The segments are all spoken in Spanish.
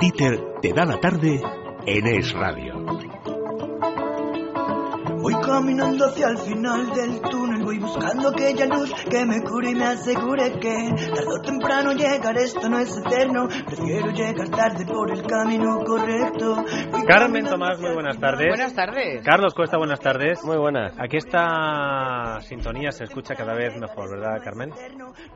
Dieter te da la tarde en Es Radio. Voy caminando hacia el final del túnel, voy buscando aquella luz que me cure y me asegure que tarde o temprano llegar, esto no es eterno, prefiero llegar tarde por el camino correcto. Voy Carmen Tomás, muy buenas tardes. Buenas tardes. Carlos Cuesta, buenas tardes. Muy buenas. Aquí esta sintonía se escucha cada vez mejor, ¿verdad, Carmen?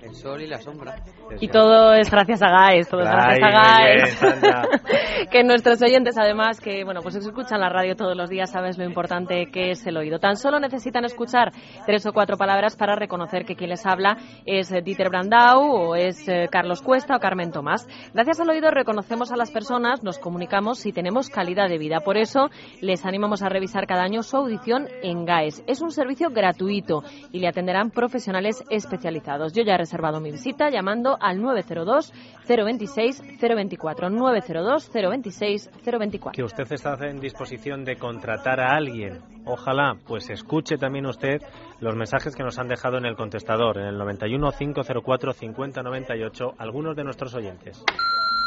El sol y la sombra. Y todo es gracias a Gaes, todo es gracias a bien, Gaes. Que nuestros oyentes, además, que bueno, pues escuchan la radio todos los días, sabes lo importante que es el oído. Tan solo necesitan escuchar tres o cuatro palabras para reconocer que quien les habla es eh, Dieter Brandau o es eh, Carlos Cuesta o Carmen Tomás. Gracias al oído reconocemos a las personas, nos comunicamos y tenemos calidad de vida. Por eso les animamos a revisar cada año su audición en GAES. Es un servicio gratuito y le atenderán profesionales especializados. Yo ya he reservado mi visita llamando al 902 026 024 902 026 024. Que usted está en disposición de contratar a alguien. Ojalá, pues escuche también usted los mensajes que nos han dejado en el contestador, en el 91 504 50 98, algunos de nuestros oyentes.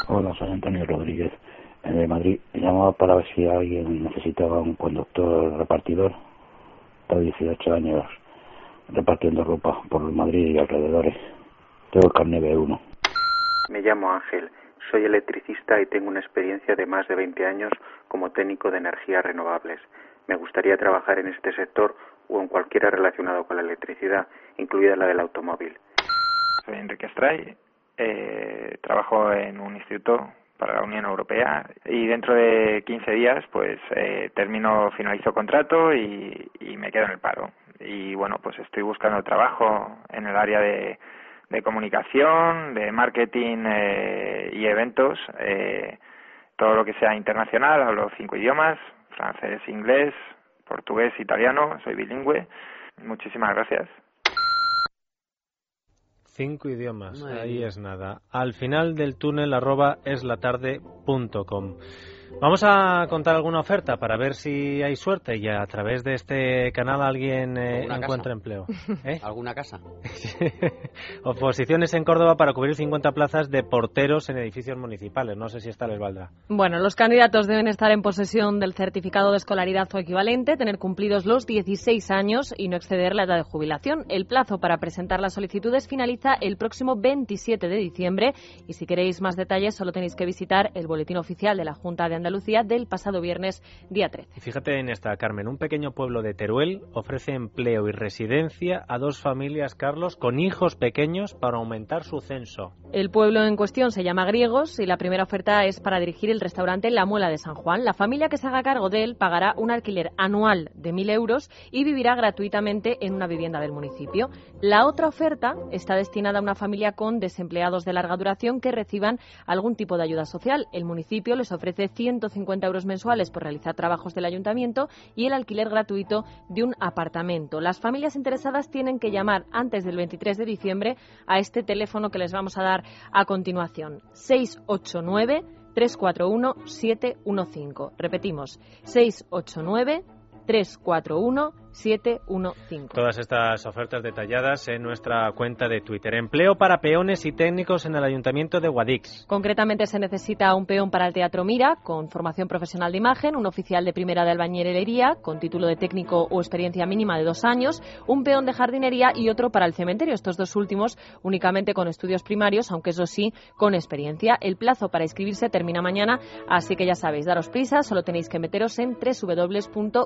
Hola, soy Antonio Rodríguez, de Madrid. Llamaba para ver si alguien necesitaba un conductor repartidor. Tengo 18 años repartiendo ropa por Madrid y alrededores. Tengo el carnet B1. Me llamo Ángel, soy electricista y tengo una experiencia de más de 20 años como técnico de energías renovables. Me gustaría trabajar en este sector o en cualquiera relacionado con la electricidad, incluida la del automóvil. Soy Enrique Stray, eh, trabajo en un instituto para la Unión Europea y dentro de 15 días pues eh, termino, finalizo contrato y, y me quedo en el paro. Y bueno, pues estoy buscando trabajo en el área de, de comunicación, de marketing eh, y eventos, eh, todo lo que sea internacional, hablo cinco idiomas, francés, inglés, portugués, italiano, soy bilingüe. Muchísimas gracias. Cinco idiomas, Madre ahí mía. es nada. Al final del túnel arroba eslatarde.com. Vamos a contar alguna oferta para ver si hay suerte y a través de este canal alguien eh, ¿Alguna encuentra casa? empleo. ¿Eh? ¿Alguna casa? Oposiciones en Córdoba para cubrir 50 plazas de porteros en edificios municipales. No sé si esta les valdrá. Bueno, los candidatos deben estar en posesión del certificado de escolaridad o equivalente, tener cumplidos los 16 años y no exceder la edad de jubilación. El plazo para presentar las solicitudes finaliza el próximo 27 de diciembre y si queréis más detalles solo tenéis que visitar el boletín oficial de la Junta de Andalucía del pasado viernes día 13. Y fíjate en esta, Carmen, un pequeño pueblo de Teruel ofrece empleo y residencia a dos familias, Carlos, con hijos pequeños para aumentar su censo. El pueblo en cuestión se llama Griegos y la primera oferta es para dirigir el restaurante La Muela de San Juan. La familia que se haga cargo de él pagará un alquiler anual de 1.000 euros y vivirá gratuitamente en una vivienda del municipio. La otra oferta está destinada a una familia con desempleados de larga duración que reciban algún tipo de ayuda social. El municipio les ofrece 150 euros mensuales por realizar trabajos del ayuntamiento y el alquiler gratuito de un apartamento. Las familias interesadas tienen que llamar antes del 23 de diciembre a este teléfono que les vamos a dar a continuación. 689 341 715. Repetimos, 689 341 715. Todas estas ofertas detalladas en nuestra cuenta de Twitter. Empleo para peones y técnicos en el Ayuntamiento de Guadix. Concretamente se necesita un peón para el Teatro Mira, con formación profesional de imagen, un oficial de primera de albañilería, con título de técnico o experiencia mínima de dos años, un peón de jardinería y otro para el cementerio. Estos dos últimos únicamente con estudios primarios, aunque eso sí, con experiencia. El plazo para inscribirse termina mañana, así que ya sabéis, daros prisa, solo tenéis que meteros en www.guadix.es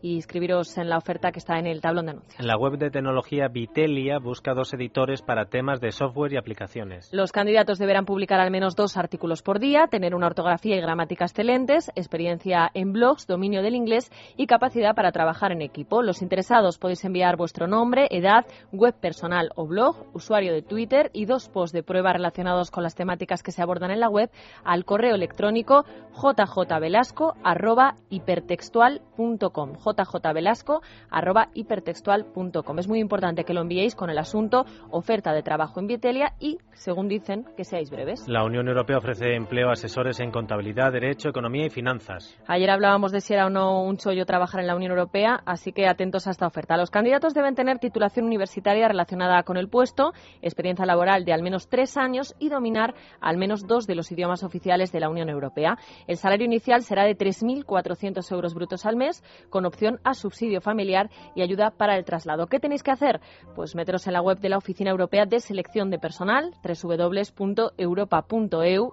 y inscribiros en la oferta que está en el tablón de anuncios. En la web de tecnología Vitelia busca dos editores para temas de software y aplicaciones. Los candidatos deberán publicar al menos dos artículos por día, tener una ortografía y gramática excelentes, experiencia en blogs, dominio del inglés y capacidad para trabajar en equipo. Los interesados podéis enviar vuestro nombre, edad, web personal o blog, usuario de Twitter y dos posts de prueba relacionados con las temáticas que se abordan en la web al correo electrónico jjvelasco@hipertextual.com. jvelasco.hipertextual.com. Es muy importante que lo enviéis con el asunto oferta de trabajo en Vietelia y, según dicen, que seáis breves. La Unión Europea ofrece empleo a asesores en contabilidad, derecho, economía y finanzas. Ayer hablábamos de si era o no un chollo trabajar en la Unión Europea, así que atentos a esta oferta. Los candidatos deben tener titulación universitaria relacionada con el puesto, experiencia laboral de al menos tres años y dominar al menos dos de los idiomas oficiales de la Unión Europea. El salario inicial será de 3.400 euros brutos al mes, con opción a subsidio familiar y ayuda para el traslado. ¿Qué tenéis que hacer? Pues meteros en la web de la Oficina Europea de Selección de Personal, www.europa.eu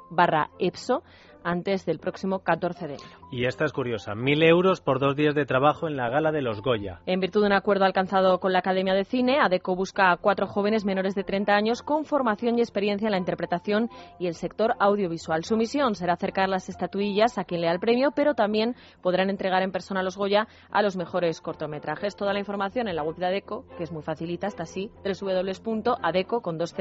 barra EPSO antes del próximo 14 de enero. Y esta es curiosa, mil euros por dos días de trabajo en la gala de los Goya. En virtud de un acuerdo alcanzado con la Academia de Cine, ADECO busca a cuatro jóvenes menores de 30 años con formación y experiencia en la interpretación y el sector audiovisual. Su misión será acercar las estatuillas a quien lea el premio, pero también podrán entregar en persona los Goya a los mejores cortometrajes. Toda la información en la web de ADECO, que es muy facilita, está así, www.adeco con dos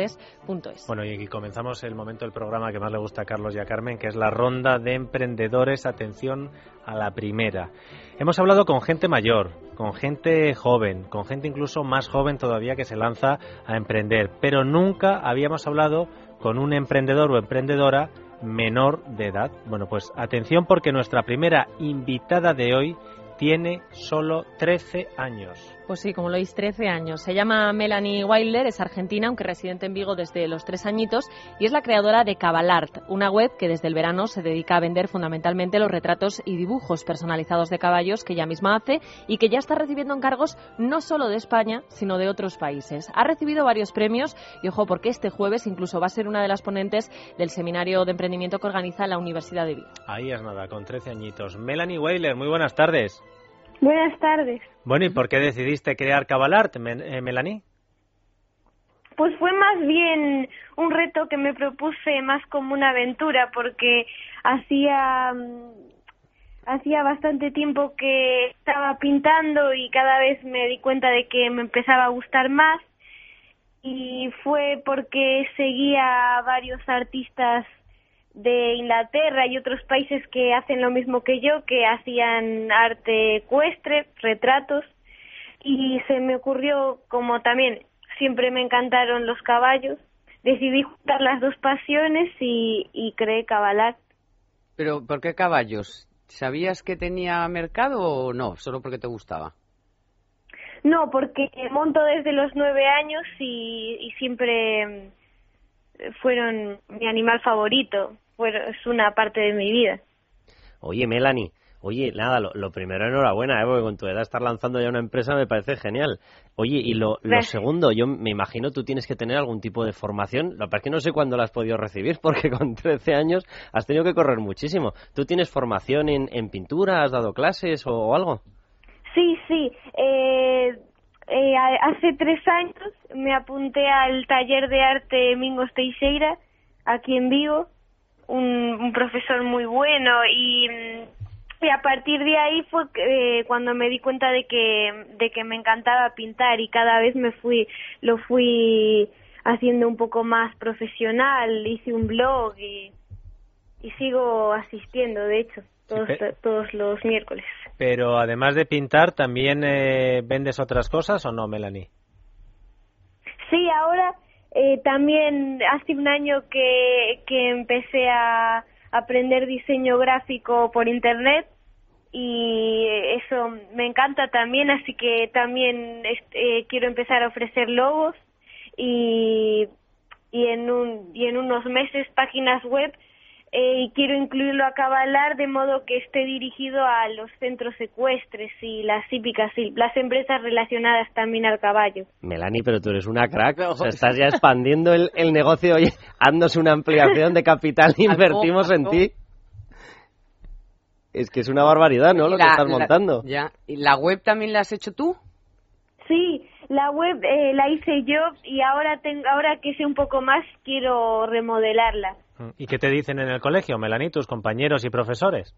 Bueno, y comenzamos el momento del programa que más le gusta a Carlos y a Carmen, que es la ronda de emprendedores. Atención a la primera. Hemos hablado con gente mayor, con gente joven, con gente incluso más joven todavía que se lanza a emprender, pero nunca habíamos hablado con un emprendedor o emprendedora menor de edad. Bueno, pues atención porque nuestra primera invitada de hoy tiene solo 13 años. Pues sí, como lo oís, 13 años. Se llama Melanie Wilder, es argentina, aunque residente en Vigo desde los tres añitos, y es la creadora de Cabalart, una web que desde el verano se dedica a vender fundamentalmente los retratos y dibujos personalizados de caballos que ella misma hace y que ya está recibiendo encargos no solo de España, sino de otros países. Ha recibido varios premios y ojo, porque este jueves incluso va a ser una de las ponentes del seminario de emprendimiento que organiza la Universidad de Vigo. Ahí es nada, con 13 añitos. Melanie Wilder, muy buenas tardes. Buenas tardes. Bueno, ¿y por qué decidiste crear Cabalart, eh, Melanie? Pues fue más bien un reto que me propuse más como una aventura porque hacía mm, hacía bastante tiempo que estaba pintando y cada vez me di cuenta de que me empezaba a gustar más y fue porque seguía a varios artistas de Inglaterra y otros países que hacen lo mismo que yo, que hacían arte ecuestre, retratos, y se me ocurrió, como también siempre me encantaron los caballos, decidí juntar las dos pasiones y, y creé Cabalat. ¿Pero por qué caballos? ¿Sabías que tenía mercado o no? ¿Solo porque te gustaba? No, porque monto desde los nueve años y, y siempre fueron mi animal favorito, es una parte de mi vida. Oye, Melanie, Oye, nada, lo, primero, enhorabuena, ¿eh? porque con tu edad estar lanzando ya una empresa me parece genial. Oye, y lo, segundo, yo me imagino tú tienes que tener algún tipo de formación. Lo que que no sé cuándo la has podido recibir, porque con 13 años has tenido que correr muchísimo. ¿Tú tienes formación en, en pintura? ¿Has dado clases o, algo? Sí, sí. Eh, eh, hace tres años me apunté al taller de arte Mingos Teixeira, aquí en Vigo, un, profesor muy bueno y, y, a partir de ahí fue eh, cuando me di cuenta de que, de que me encantaba pintar y cada vez me fui, lo fui haciendo un poco más profesional, hice un blog y, y sigo asistiendo, de hecho todos, todos los miércoles. Pero además de pintar, ¿también eh, vendes otras cosas o no, Melanie? Sí, ahora eh, también hace un año que, que empecé a aprender diseño gráfico por internet y eso me encanta también, así que también eh, quiero empezar a ofrecer logos y, y, en un, y en unos meses páginas web eh, y quiero incluirlo a cabalar de modo que esté dirigido a los centros ecuestres y las hípicas y las empresas relacionadas también al caballo. Melanie, pero tú eres una crack, o sea, estás ya expandiendo el, el negocio, oye, haznos una ampliación de capital, invertimos en ti. Es que es una barbaridad, ¿no? Lo que estás montando. ya. ¿Y la web también la has hecho tú? Sí, la web eh, la hice yo y ahora tengo, ahora que sé un poco más quiero remodelarla. ¿Y qué te dicen en el colegio, Melanie, tus compañeros y profesores?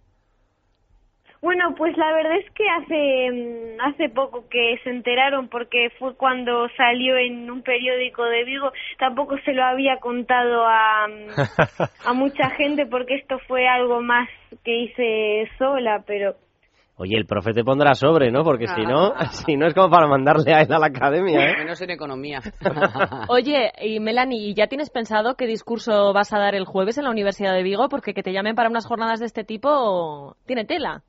Bueno, pues la verdad es que hace mm, hace poco que se enteraron porque fue cuando salió en un periódico de Vigo. Tampoco se lo había contado a, mm, a mucha gente porque esto fue algo más que hice sola, pero Oye, el profe te pondrá sobre, ¿no? Porque si no, si no es como para mandarle a él a la academia, ¿eh? Menos en economía. Oye, y Melanie, ¿ya tienes pensado qué discurso vas a dar el jueves en la Universidad de Vigo? Porque que te llamen para unas jornadas de este tipo tiene tela.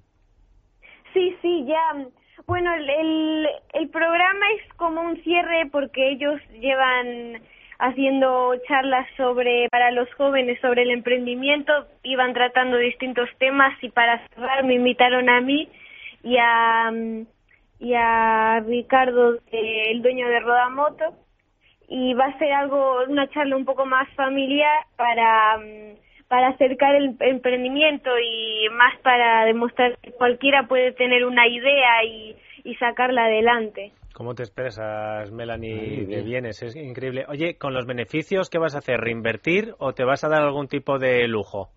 Sí, sí, ya. Bueno, el, el programa es como un cierre porque ellos llevan haciendo charlas sobre para los jóvenes sobre el emprendimiento, iban tratando distintos temas y para cerrar me invitaron a mí y a y a Ricardo, el dueño de Rodamoto, y va a ser algo una charla un poco más familiar para para acercar el emprendimiento y más para demostrar que cualquiera puede tener una idea y, y sacarla adelante. ¿Cómo te expresas, Melanie, de bienes? Es increíble. Oye, ¿con los beneficios qué vas a hacer? ¿Reinvertir o te vas a dar algún tipo de lujo?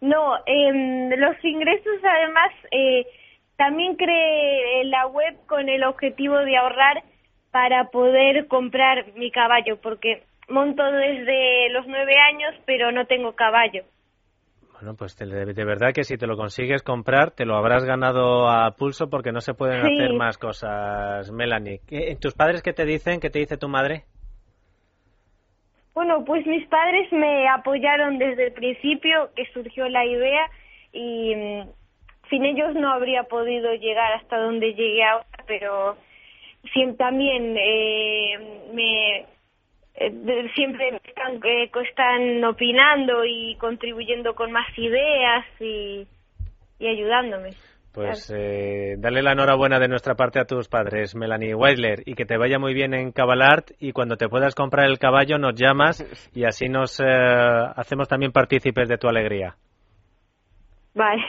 No, eh, los ingresos además eh, también creé la web con el objetivo de ahorrar para poder comprar mi caballo, porque monto desde los nueve años, pero no tengo caballo. Bueno, pues de, verdad que si te lo consigues comprar, te lo habrás ganado a pulso porque no se pueden hacer más cosas, Melanie. ¿Tus padres qué te dicen? ¿Qué te dice tu madre? Bueno, pues mis padres me apoyaron desde el principio que surgió la idea y mm, sin ellos no habría podido llegar hasta donde llegué ahora, pero también eh, me eh, siempre están, eh, están opinando y contribuyendo con más ideas y, y ayudándome. Pues eh, dale la enhorabuena de nuestra parte a tus padres, Melanie Weidler, y que te vaya muy bien en Cabalart y cuando te puedas comprar el caballo nos llamas y así nos hacemos también partícipes de tu alegría. Bye.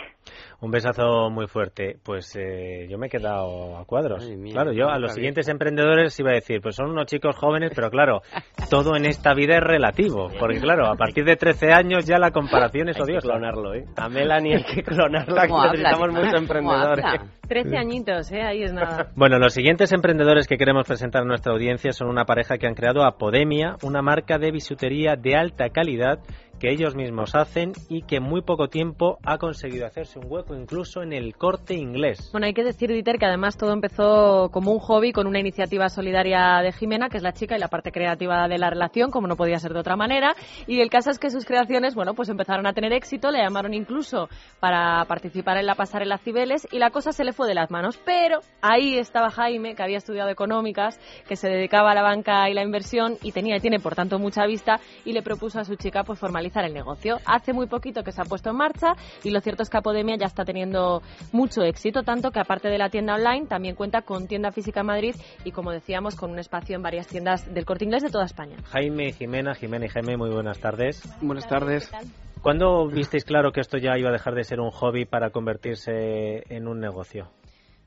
Un besazo muy fuerte. Pues eh, yo me he quedado a cuadros. claro, yo a los siguientes emprendedores iba a decir, pues son unos chicos jóvenes, pero claro, todo en esta vida es relativo. Porque claro, a partir de 13 años ya la comparación es odiosa. clonarlo, ¿eh? A Melanie hay que clonarla, que necesitamos muchos emprendedores. 13 añitos, ¿eh? Ahí es nada. Bueno, los siguientes emprendedores que queremos presentar a nuestra audiencia son una pareja que han creado Apodemia, una marca de bisutería de alta calidad que ellos mismos hacen y que en muy poco tiempo ha conseguido hacerse un hueco incluso en el corte inglés. Bueno, hay que decir, Dieter, que además todo empezó como un hobby con una iniciativa solidaria de Jimena, que es la chica y la parte creativa de la relación, como no podía ser de otra manera. Y el caso es que sus creaciones, bueno, pues empezaron a tener éxito, le llamaron incluso para participar en la pasarela Cibeles y la cosa se le fue de las manos. Pero ahí estaba Jaime, que había estudiado económicas, que se dedicaba a la banca y la inversión y tenía y tiene, por tanto, mucha vista y le propuso a su chica pues formalizar el negocio. Hace muy poquito que se ha puesto en marcha y lo cierto es que Apodemia ya está teniendo mucho éxito, tanto que aparte de la tienda online también cuenta con tienda física en Madrid y como decíamos con un espacio en varias tiendas del corte inglés de toda España. Jaime y Jimena, Jimena y Jaime, muy buenas tardes. Buenas tardes. ¿Cuándo visteis claro que esto ya iba a dejar de ser un hobby para convertirse en un negocio?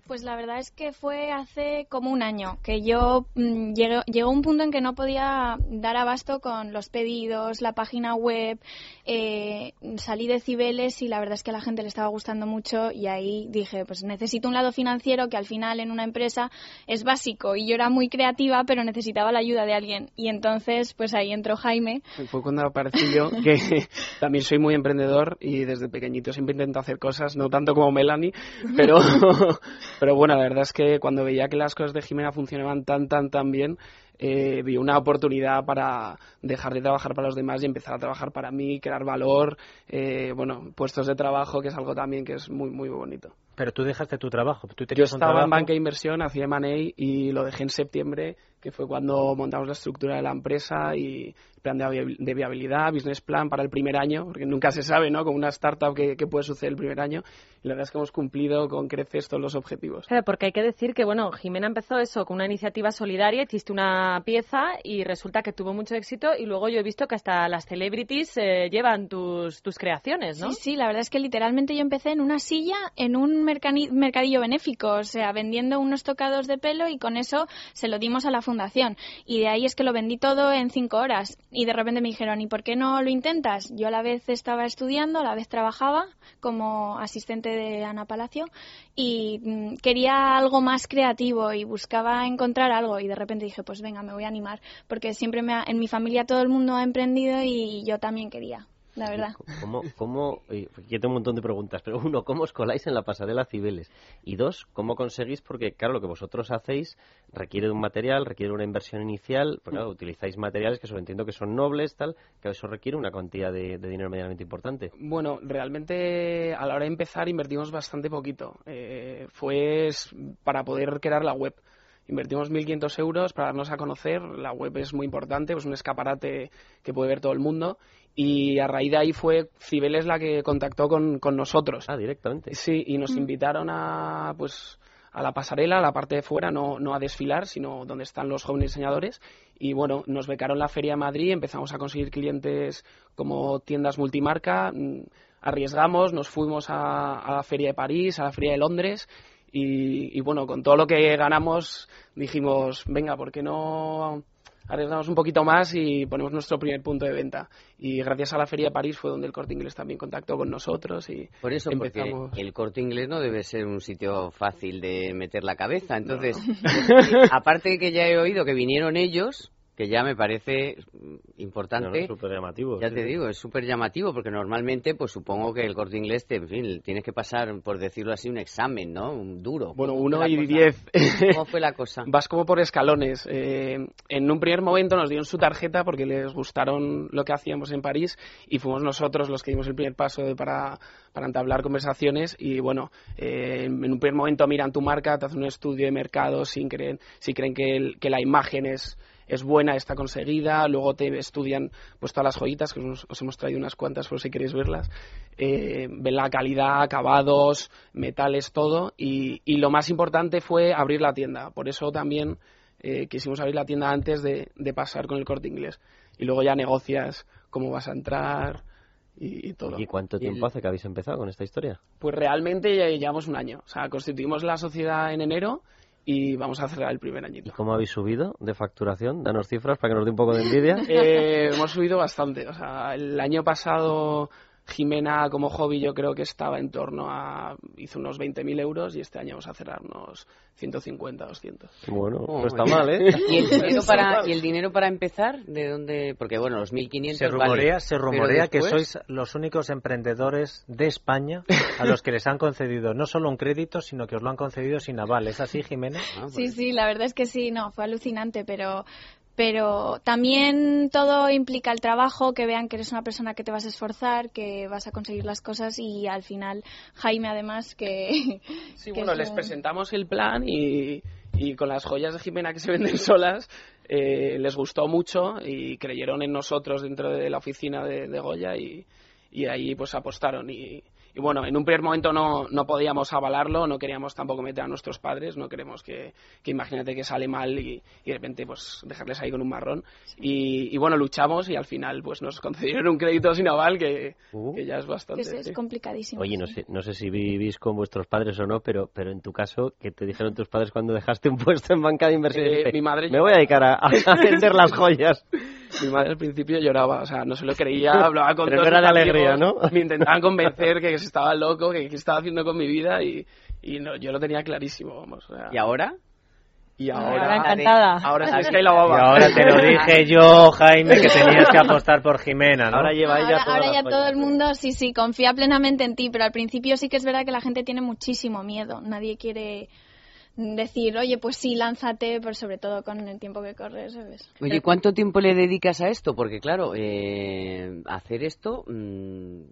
Pues la verdad es que fue hace como un año que yo mm, llegó un punto en que no podía dar abasto con los pedidos, la página web, eh, salí de Cibeles y la verdad es que a la gente le estaba gustando mucho y ahí dije, pues necesito un lado financiero que al final en una empresa es básico y yo era muy creativa pero necesitaba la ayuda de alguien y entonces pues ahí entró Jaime. Fue cuando aparecí yo que también soy muy emprendedor y desde pequeñito siempre intento hacer cosas, no tanto como Melanie, pero Pero bueno, la verdad es que cuando veía que las cosas de Jimena funcionaban tan, tan, tan bien, eh, vi una oportunidad para dejar de trabajar para los demás y empezar a trabajar para mí, crear valor, eh, bueno, puestos de trabajo, que es algo también que es muy, muy bonito. Pero tú dejaste tu trabajo. ¿Tú Yo estaba en banca de inversión, hacía M&A y lo dejé en septiembre, que fue cuando montamos la estructura de la empresa y plan de viabilidad, business plan para el primer año, porque nunca se sabe, ¿no? Con una startup qué, puede suceder el primer año. Y la verdad es que hemos cumplido con creces todos los objetivos. Claro, porque hay que decir que, bueno, Jimena empezó eso con una iniciativa solidaria, hiciste una pieza y resulta que tuvo mucho éxito y luego yo he visto que hasta las celebrities eh, llevan tus, tus creaciones, ¿no? Sí, sí, la verdad es que literalmente yo empecé en una silla en un mercadillo benéfico, o sea, vendiendo unos tocados de pelo y con eso se lo dimos a la fundación. Y de ahí es que lo vendí todo en cinco horas y de repente me dijeron, ¿y por qué no lo intentas? Yo a la vez estaba estudiando, a la vez trabajaba como asistente de Ana Palacio y mm, quería algo más creativo y buscaba encontrar algo y de repente dije, pues venga, me voy a animar porque siempre me en mi familia todo el mundo ha emprendido y yo también quería la verdad. ¿Cómo, cómo, yo tengo un montón de preguntas, pero uno, ¿cómo os coláis en la pasarela Cibeles? Y dos, ¿cómo conseguís? Porque, claro, lo que vosotros hacéis requiere de un material, requiere una inversión inicial, porque, claro, utilizáis materiales que solo entiendo que son nobles, tal, que eso requiere una cantidad de, dinero medianamente importante. Bueno, realmente a la hora de empezar invertimos bastante poquito. Eh, fue para poder crear la web. Invertimos 1.500 euros para darnos a conocer. La web es muy importante, es un escaparate que puede ver todo el mundo. Y a raíz de ahí fue Cibeles la que contactó con, nosotros. Ah, directamente. Sí, y nos mm. invitaron a, pues, a la pasarela, a la parte de fuera, no, no a desfilar, sino donde están los jóvenes diseñadores. Y bueno, nos becaron la Feria de Madrid, empezamos a conseguir clientes como tiendas multimarca, mm, arriesgamos, nos fuimos a, a la Feria de París, a la Feria de Londres y, bueno, con todo lo que ganamos dijimos, venga, ¿por qué no arriesgamos un poquito más y ponemos nuestro primer punto de venta? Y gracias a la Feria de París fue donde el Corte Inglés también contactó con nosotros y Por eso, empezamos... porque el Corte Inglés no debe ser un sitio fácil de meter la cabeza. Entonces, aparte de que ya he oído que vinieron ellos, que ya me parece importante. súper llamativo. Ya te digo, es súper llamativo porque normalmente, pues supongo que el corte inglés, te, en fin, tienes que pasar, por decirlo así, un examen, ¿no? Un duro. Bueno, uno y diez. ¿Cómo fue la cosa? Vas como por escalones. Eh, en un primer momento nos dieron su tarjeta porque les gustaron lo que hacíamos en París y fuimos nosotros los que dimos el primer paso para, para entablar conversaciones y bueno, eh, en un primer momento miran tu marca, te hacen un estudio de mercado sin creen, si creen que, que la imagen es es buena, está conseguida, luego te estudian pues todas las joyitas, que os, hemos traído unas cuantas por si queréis verlas, eh, ven la calidad, acabados, metales, todo, y, y, lo más importante fue abrir la tienda, por eso también eh, quisimos abrir la tienda antes de, de, pasar con el corte inglés, y luego ya negocias cómo vas a entrar, y, todo. ¿Y cuánto tiempo hace que habéis empezado con esta historia? Pues realmente ya llevamos un año. O sea, constituimos la sociedad en enero y vamos a cerrar el primer añito. ¿Y cómo habéis subido de facturación? Danos cifras para que nos dé un poco de envidia. Eh, hemos subido bastante. O sea, el año pasado Jimena como hobby yo creo que estaba en torno a... hizo unos 20.000 euros y este año vamos a cerrar unos 150, 200. Bueno, no está mal, ¿eh? ¿Y el, dinero para, ¿Y el dinero para empezar? ¿De dónde? Porque bueno, los 1.500 Se rumorea, se rumorea que sois los únicos emprendedores de España a los que les han concedido no solo un crédito, sino que os lo han concedido sin aval. ¿Es así, Jimena? Ah, sí, sí, la verdad es que sí, no, fue alucinante, pero pero también todo implica el trabajo, que vean que eres una persona que te vas a esforzar, que vas a conseguir las cosas y al final Jaime además que... Sí, bueno, les presentamos el plan y, y, con las joyas de Jimena que se venden solas eh, les gustó mucho y creyeron en nosotros dentro de la oficina de, de Goya y, y ahí pues apostaron y, y bueno, en un primer momento no, no podíamos avalarlo, no queríamos tampoco meter a nuestros padres, no queremos que, que imagínate que sale mal y, y, de repente pues dejarles ahí con un marrón. Y, y, bueno, luchamos y al final pues nos concedieron un crédito sin aval que, uh. que ya es bastante. Es, es complicadísimo. Oye, no sé, no sé si vivís con vuestros padres o no, pero, pero en tu caso, ¿qué te dijeron tus padres cuando dejaste un puesto en banca de inversiones? Eh, mi madre Me voy a dedicar a, a vender las joyas. Mi madre al principio lloraba, o sea, no se lo creía, hablaba con Pero era de alegría, ¿no? Me intentaban convencer que estaba loco, que qué estaba haciendo con mi vida y, y no, yo lo tenía clarísimo, vamos. ¿Y ahora? Y ahora, ahora encantada. Ahora es que hay la baba. Y ahora te lo dije yo, Jaime, que tenías que apostar por Jimena, ¿no? Ahora lleva ella Ahora, ahora ya todo el mundo, sí, sí, confía plenamente en ti, pero al principio sí que es verdad que la gente tiene muchísimo miedo. Nadie quiere decir, oye, pues sí, lánzate, pero sobre todo con el tiempo que corres, ¿sabes? Oye, ¿cuánto tiempo le dedicas a esto? Porque claro, eh, hacer esto mmm,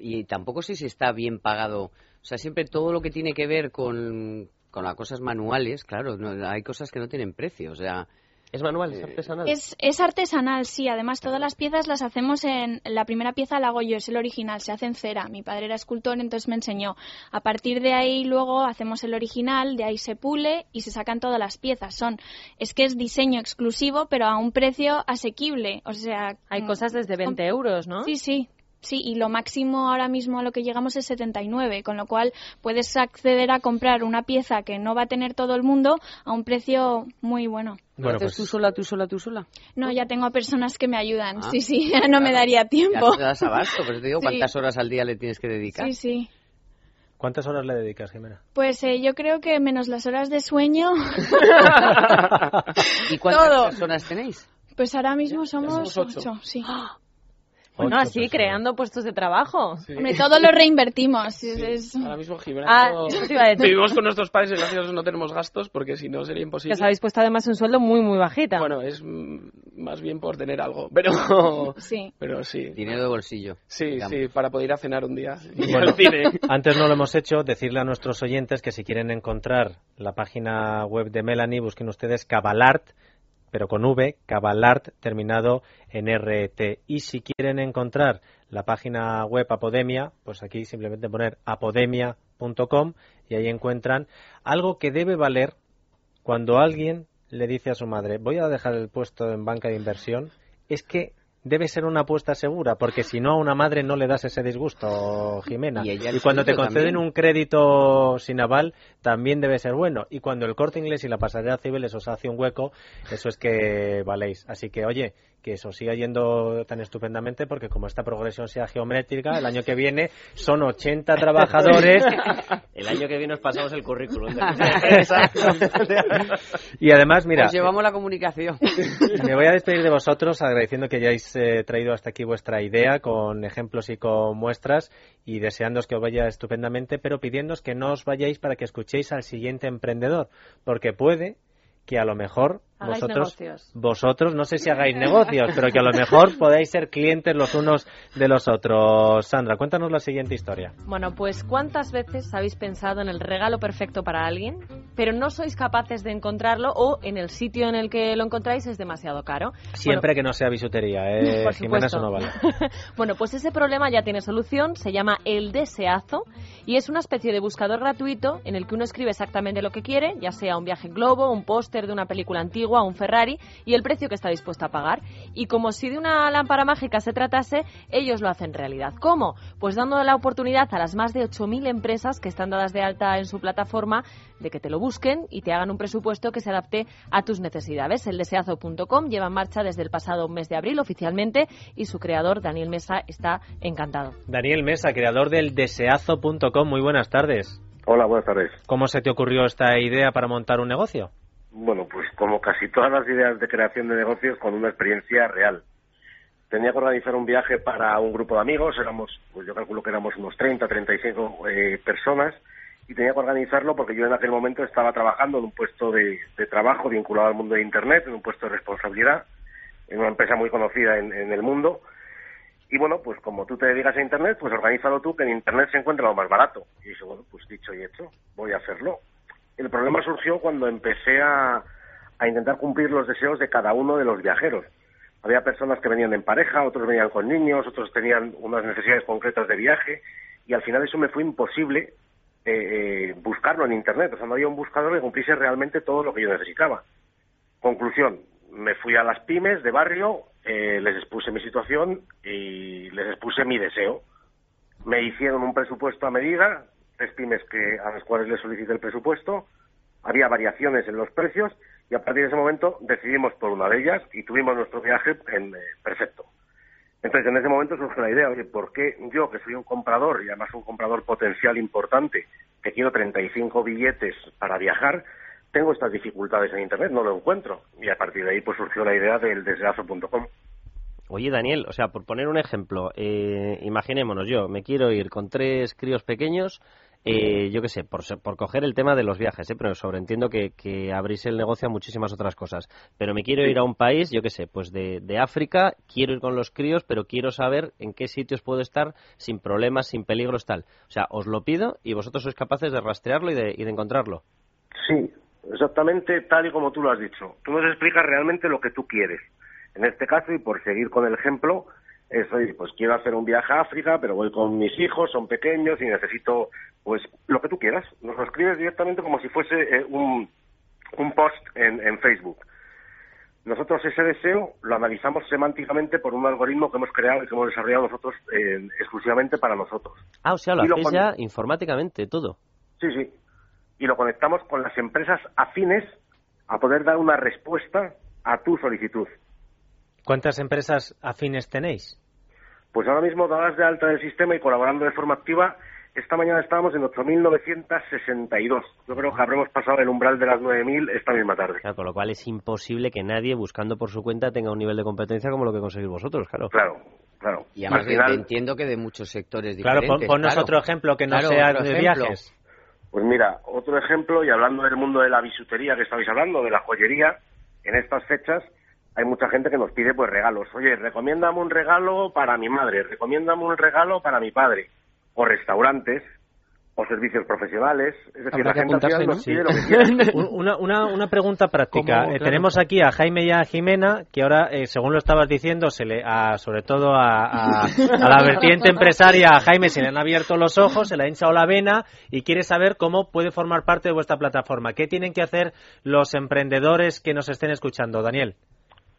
y tampoco sé si está bien pagado. O sea, siempre todo lo que tiene que ver con, con las cosas manuales, claro, no, hay cosas que no tienen precio. O sea, ¿Es manual? ¿Es artesanal? Es, es, artesanal, sí. Además, todas las piezas las hacemos en... La primera pieza la hago yo, es el original, se hace en cera. Mi padre era escultor, entonces me enseñó. A partir de ahí, luego, hacemos el original, de ahí se pule y se sacan todas las piezas. Son... Es que es diseño exclusivo, pero a un precio asequible. O sea... Hay cosas desde 20 euros, ¿no? Sí, sí. Sí, y lo máximo ahora mismo a lo que llegamos es 79, con lo cual puedes acceder a comprar una pieza que no va a tener todo el mundo a un precio muy bueno. Bueno, pues... tú sola, tú sola, tú sola? No, ya tengo personas que me ayudan. Ah. sí, sí, no me daría tiempo. Ya te das abasto, pero te digo, ¿cuántas horas al día le tienes que dedicar? Sí, sí. ¿Cuántas horas le dedicas, Jimena? Pues eh, yo creo que menos las horas de sueño. ¿Y cuántas personas tenéis? Pues ahora mismo somos, somos ocho. ocho sí. Bueno, así creando puestos de trabajo. Hombre, todo lo reinvertimos. Es- Ahora mismo Ah, eso vivimos con nuestros padres y gracias a Dios no tenemos gastos porque si no sería Que imposible. os habéis puesto además un sueldo muy, muy bajita. Bueno, es más bien por tener algo, pero Sí. pero sí. Dinero de bolsillo. Sí, digamos. sí, para poder ir a cenar un día. Y Bueno, al cine. antes no lo hemos hecho, decirle a nuestros oyentes que si quieren encontrar la página web de Melanie, busquen ustedes Cabalart, pero con V, Cabalart terminado en RT. Y si quieren encontrar la página web Apodemia, pues aquí simplemente poner apodemia.com y ahí encuentran algo que debe valer cuando alguien le dice a su madre, voy a dejar el puesto en banca de inversión, es que debe ser una apuesta segura, porque si no a una madre no le das ese disgusto, Jimena. Y cuando te conceden también. un crédito sin aval, también debe ser bueno. Y cuando el corte inglés y la pasarela civil os hace un hueco, eso es que valéis. Así que, oye, que eso siga yendo tan estupendamente, porque como esta progresión sea geométrica, el año que viene son 80 trabajadores El año que viene os pasamos el currículum. y además, mira, Os llevamos la comunicación. me voy a despedir de vosotros agradeciendo que hayáis eh, traído hasta aquí vuestra idea con ejemplos y con muestras y deseándoos que os vaya estupendamente, pero pidiéndoos que no os vayáis para que escuchéis al siguiente emprendedor, porque puede que a lo mejor Hagáis vosotros, negocios. vosotros, no sé si hagáis negocios, pero que a lo mejor podáis ser clientes los unos de los otros. Sandra, cuéntanos la siguiente historia. Bueno, pues ¿cuántas veces habéis pensado en el regalo perfecto para alguien, pero no sois capaces de encontrarlo o en el sitio en el que lo encontráis es demasiado caro? Siempre que no sea bisutería, ¿eh? Por Jimena, eso no vale. bueno, pues ese problema ya tiene solución, se llama El Deseazo y es una especie de buscador gratuito en el que uno escribe exactamente lo que quiere, ya sea un viaje en globo, un póster de una película antigua, un Ferrari y el precio que está dispuesto a pagar. Y como si de una lámpara mágica se tratase, ellos lo hacen realidad. ¿Cómo? Pues dando la oportunidad a las más de 8.000 empresas que están dadas de alta en su plataforma de que te lo busquen y te hagan un presupuesto que se adapte a tus necesidades. El deseazo.com lleva en marcha desde el pasado mes de abril oficialmente y su creador, Daniel Mesa, está encantado. Daniel Mesa, creador del deseazo.com, muy buenas tardes. Hola, buenas tardes. ¿Cómo se te ocurrió esta idea para montar un negocio? Bueno, pues como casi todas las ideas de creación de negocios, con una experiencia real. Tenía que organizar un viaje para un grupo de amigos, éramos, pues yo calculo que éramos unos 30, 35 eh, personas, y tenía que organizarlo porque yo en aquel momento estaba trabajando en un puesto de, trabajo vinculado al mundo de Internet, en un puesto de responsabilidad, en una empresa muy conocida en, en el mundo. Y bueno, pues como tú te dedicas a Internet, pues organízalo tú, que en Internet se encuentra lo más barato. Y dije, bueno, pues dicho y hecho, voy a hacerlo. El problema surgió cuando empecé a, intentar cumplir los deseos de cada uno de los viajeros. Había personas que venían en pareja, otros venían con niños, otros tenían unas necesidades concretas de viaje, y al final eso me fue imposible eh, eh, buscarlo en Internet. O sea, no había un buscador que cumpliese realmente todo lo que yo necesitaba. Conclusión, me fui a las pymes de barrio, eh, les expuse mi situación y les expuse mi deseo. Me hicieron un presupuesto a medida, tres pymes que, a las cuales les solicité el presupuesto, había variaciones en los precios y a partir de ese momento decidimos por una de ellas y tuvimos nuestro viaje en, eh, perfecto. Entonces en ese momento surgió la idea, oye, ¿por qué yo, que soy un comprador y además un comprador potencial importante, que quiero 35 billetes para viajar, tengo estas dificultades en Internet, no lo encuentro? Y a partir de ahí pues surgió la idea del desgrazo.com. Oye, Daniel, o sea, por poner un ejemplo, eh, imaginémonos, yo me quiero ir con tres críos pequeños, eh, yo qué sé, por, por coger el tema de los viajes, ¿eh? pero sobreentiendo que, que abrís el negocio a muchísimas otras cosas. Pero me quiero ir a un país, yo qué sé, pues de, de África, quiero ir con los críos, pero quiero saber en qué sitios puedo estar sin problemas, sin peligros, tal. O sea, os lo pido y vosotros sois capaces de rastrearlo y de, y de encontrarlo. Sí, exactamente tal y como tú lo has dicho. Tú nos explicas realmente lo que tú quieres. En este caso, y por seguir con el ejemplo, es, oye, pues quiero hacer un viaje a África, pero voy con mis hijos, son pequeños y necesito, pues, lo que tú quieras. Nos lo escribes directamente como si fuese eh, un, un post en, en Facebook. Nosotros ese deseo lo analizamos semánticamente por un algoritmo que hemos creado y que hemos desarrollado nosotros eh, exclusivamente para nosotros. Ah, o sea, lo lo hacéis ya informáticamente, todo. Sí, sí. Y lo conectamos con las empresas afines a poder dar una respuesta a tu solicitud. ¿Cuántas empresas afines tenéis? Pues ahora mismo, dadas de alta del sistema y colaborando de forma activa, esta mañana estábamos en 8.962. Yo creo que habremos pasado el umbral de las 9.000 esta misma tarde. Claro, con lo cual es imposible que nadie buscando por su cuenta tenga un nivel de competencia como lo que conseguís vosotros, claro. Claro. Claro. Y además al final, entiendo que de muchos sectores Claro, diferentes. pon- ponnos claro. otro ejemplo que no Claro, sea de ejemplo. viajes. Pues mira, otro ejemplo, y hablando del mundo de la bisutería que estabais hablando, de la joyería, en estas fechas hay mucha gente que nos pide pues regalos. Oye, recomiéndame un regalo para mi madre, recomiéndame un regalo para mi padre. O restaurantes, o servicios profesionales. Es decir, Habrá la gente al final apuntarse, ¿no? nos pide lo que Una, una, una pregunta práctica. Eh, Claro. tenemos aquí a Jaime y a Jimena, que ahora, eh, según lo estabas diciendo, se le, a, sobre todo a, a- a la vertiente empresaria, a Jaime se le han abierto los ojos, se le ha hinchado la vena y quiere saber cómo puede formar parte de vuestra plataforma. ¿Qué tienen que hacer los emprendedores que nos estén escuchando, Daniel?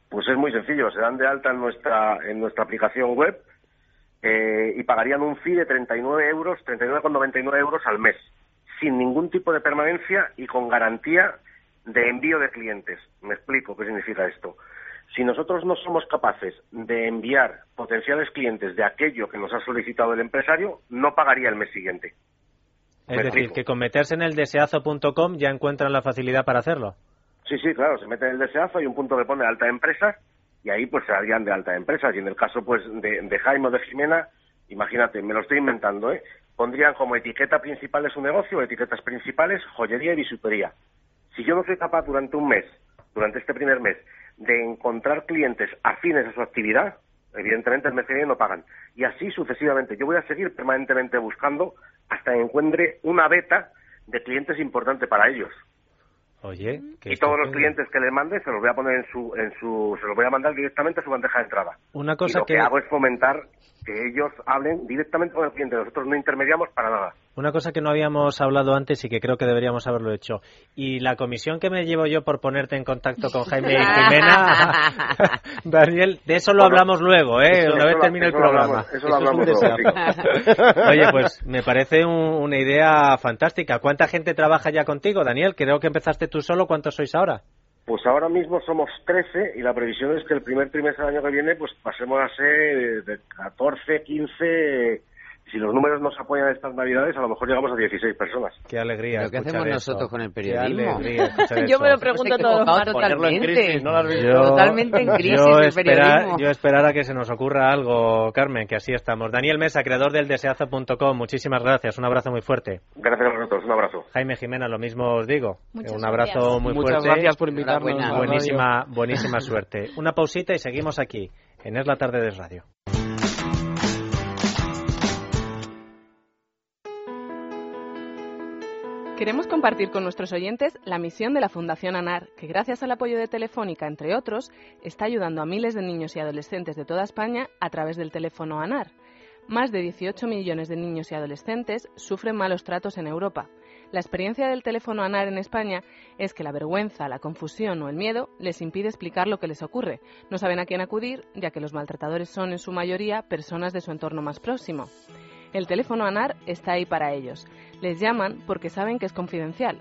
Pues es muy sencillo, se dan de alta en nuestra, en nuestra aplicación web eh, y pagarían un fee de 39 euros, 39,99 euros al mes, sin ningún tipo de permanencia y con garantía de envío de clientes. Me explico qué significa esto. Si nosotros no somos capaces de enviar potenciales clientes de aquello que nos ha solicitado el empresario, no pagaría el mes siguiente. Es Me decir, explico. que con meterse en el deseazo.com ya encuentran la facilidad para hacerlo. Sí, sí, claro, se mete en el deseazo, hay un punto que pone alta empresa y ahí pues se harían de alta empresa. Y en el caso pues de, de Jaime o de Jimena, imagínate, me lo estoy inventando, ¿eh? Pondrían como etiqueta principal de su negocio, etiquetas principales, joyería y bisutería. Si yo no soy capaz durante un mes, durante este primer mes, de encontrar clientes afines a su actividad, evidentemente el mes no pagan. Y así sucesivamente. Yo voy a seguir permanentemente buscando hasta que encuentre una beta de clientes importante para ellos Oye, y todos los clientes que le mande se los voy a poner en su, en su, se los voy a mandar directamente a su bandeja de entrada. Una y cosa lo que... que hago es fomentar que ellos hablen directamente con el cliente. Nosotros no intermediamos para nada. Una cosa que no habíamos hablado antes y que creo que deberíamos haberlo hecho. Y la comisión que me llevo yo por ponerte en contacto con Jaime y Jimena, Daniel, de eso lo Bueno, hablamos luego, ¿eh? eso- Una vez termine el eso lo programa. hablamos- eso lo es un hablamos luego, deseazo. Oye, pues me parece un- una idea fantástica. ¿Cuánta gente trabaja ya contigo, Daniel? Creo que empezaste tú solo. ¿Cuántos sois ahora? Pues ahora mismo somos 13 y la previsión es que el primer trimestre del año que viene pues pasemos a ser de 14, 15... Si los números nos apoyan estas navidades, a lo mejor llegamos a 16 personas. Qué alegría. ¿Pero qué hacemos eso. nosotros con el Qué periodismo? Yo me lo pregunto equivocado martes. totalmente. Yo- Totalmente en crisis yo el esperar, periodismo. yo esperar a que se nos ocurra algo, Carmen, que así estamos. Daniel Mesa, creador del deseazo.com, muchísimas gracias, un abrazo muy fuerte. Gracias a vosotros, un abrazo. Jaime Jimena, lo mismo os digo. Muchas un abrazo gracias. muy Muchas fuerte. gracias por invitarnos. Buenísima, buenísima suerte. Una pausita y seguimos aquí, en Es la Tarde de Radio. Queremos compartir con nuestros oyentes la misión de la Fundación ANAR, que gracias al apoyo de Telefónica, entre otros, está ayudando a miles de niños y adolescentes de toda España a través del teléfono ANAR. Más de 18 millones de niños y adolescentes sufren malos tratos en Europa. La experiencia del teléfono ANAR en España es que la vergüenza, la confusión o el miedo les impide explicar lo que les ocurre. No saben a quién acudir, ya que los maltratadores son en su mayoría personas de su entorno más próximo. El teléfono ANAR está ahí para ellos. Les llaman porque saben que es confidencial.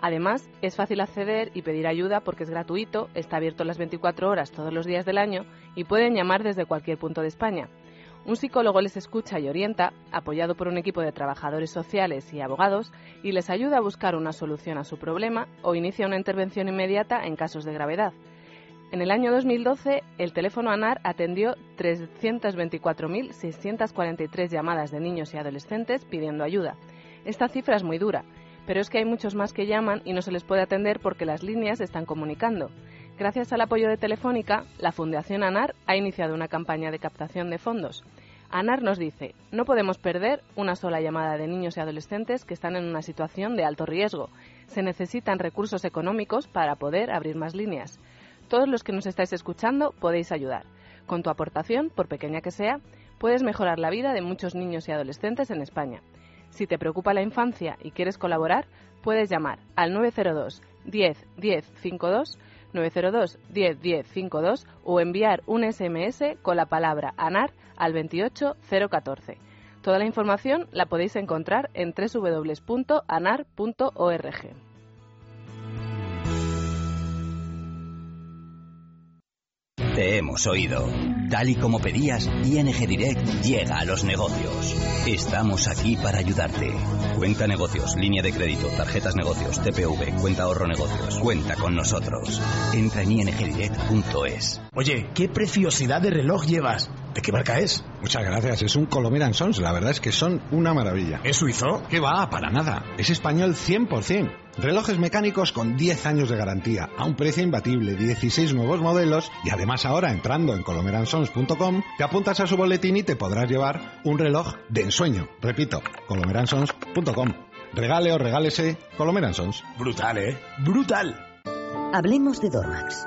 Además, es fácil acceder y pedir ayuda porque es gratuito, está abierto las 24 horas todos los días del año y pueden llamar desde cualquier punto de España. Un psicólogo les escucha y orienta, apoyado por un equipo de trabajadores sociales y abogados, y les ayuda a buscar una solución a su problema o inicia una intervención inmediata en casos de gravedad. En el año 2012, el teléfono ANAR atendió 324.643 llamadas de niños y adolescentes pidiendo ayuda. Esta cifra es muy dura, pero es que hay muchos más que llaman y no se les puede atender porque las líneas están comunicando. Gracias al apoyo de Telefónica, la Fundación ANAR ha iniciado una campaña de captación de fondos. ANAR nos dice, no podemos perder una sola llamada de niños y adolescentes que están en una situación de alto riesgo. Se necesitan recursos económicos para poder abrir más líneas. Todos los que nos estáis escuchando podéis ayudar. Con tu aportación, por pequeña que sea, puedes mejorar la vida de muchos niños y adolescentes en España. Si te preocupa la infancia y quieres colaborar, puedes llamar al 902 10 10 52 902 10 10 52 o enviar un SMS con la palabra ANAR al 28014. Toda la información la podéis encontrar en www.anar.org. Te hemos oído. Tal y como pedías, ING Direct llega a los negocios. Estamos aquí para ayudarte. Cuenta negocios, línea de crédito, tarjetas negocios, TPV, cuenta ahorro negocios. Cuenta con nosotros. Entra en ingdirect.es. Oye, qué preciosidad de reloj llevas. ¿De qué marca es? Muchas gracias, es un Colomer Sons. La verdad es que son una maravilla. ¿Es suizo? ¿Qué va? Para nada. Es español 100%. Relojes mecánicos con 10 años de garantía, a un precio imbatible, 16 nuevos modelos y además ahora entrando en colomeransons.com te apuntas a su boletín y te podrás llevar un reloj de ensueño. Repito, colomeransons.com. Regale o regálese Colomeransons. Brutal, ¿eh? Brutal. Hablemos de Dormax.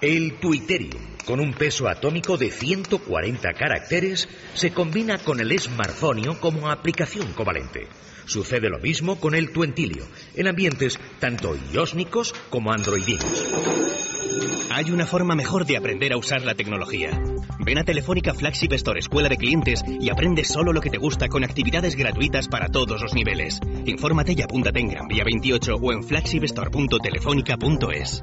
El Twitterium, con un peso atómico de 140 caracteres, se combina con el smartphone como aplicación covalente. Sucede lo mismo con el Tuentilio, en ambientes tanto iósnicos como androidíneos. Hay una forma mejor de aprender a usar la tecnología. Ven a Telefónica Flagship Store Escuela de Clientes y aprende solo lo que te gusta con actividades gratuitas para todos los niveles. Infórmate y apúntate en Gran Vía 28 o en flagshipstore.telefónica.es.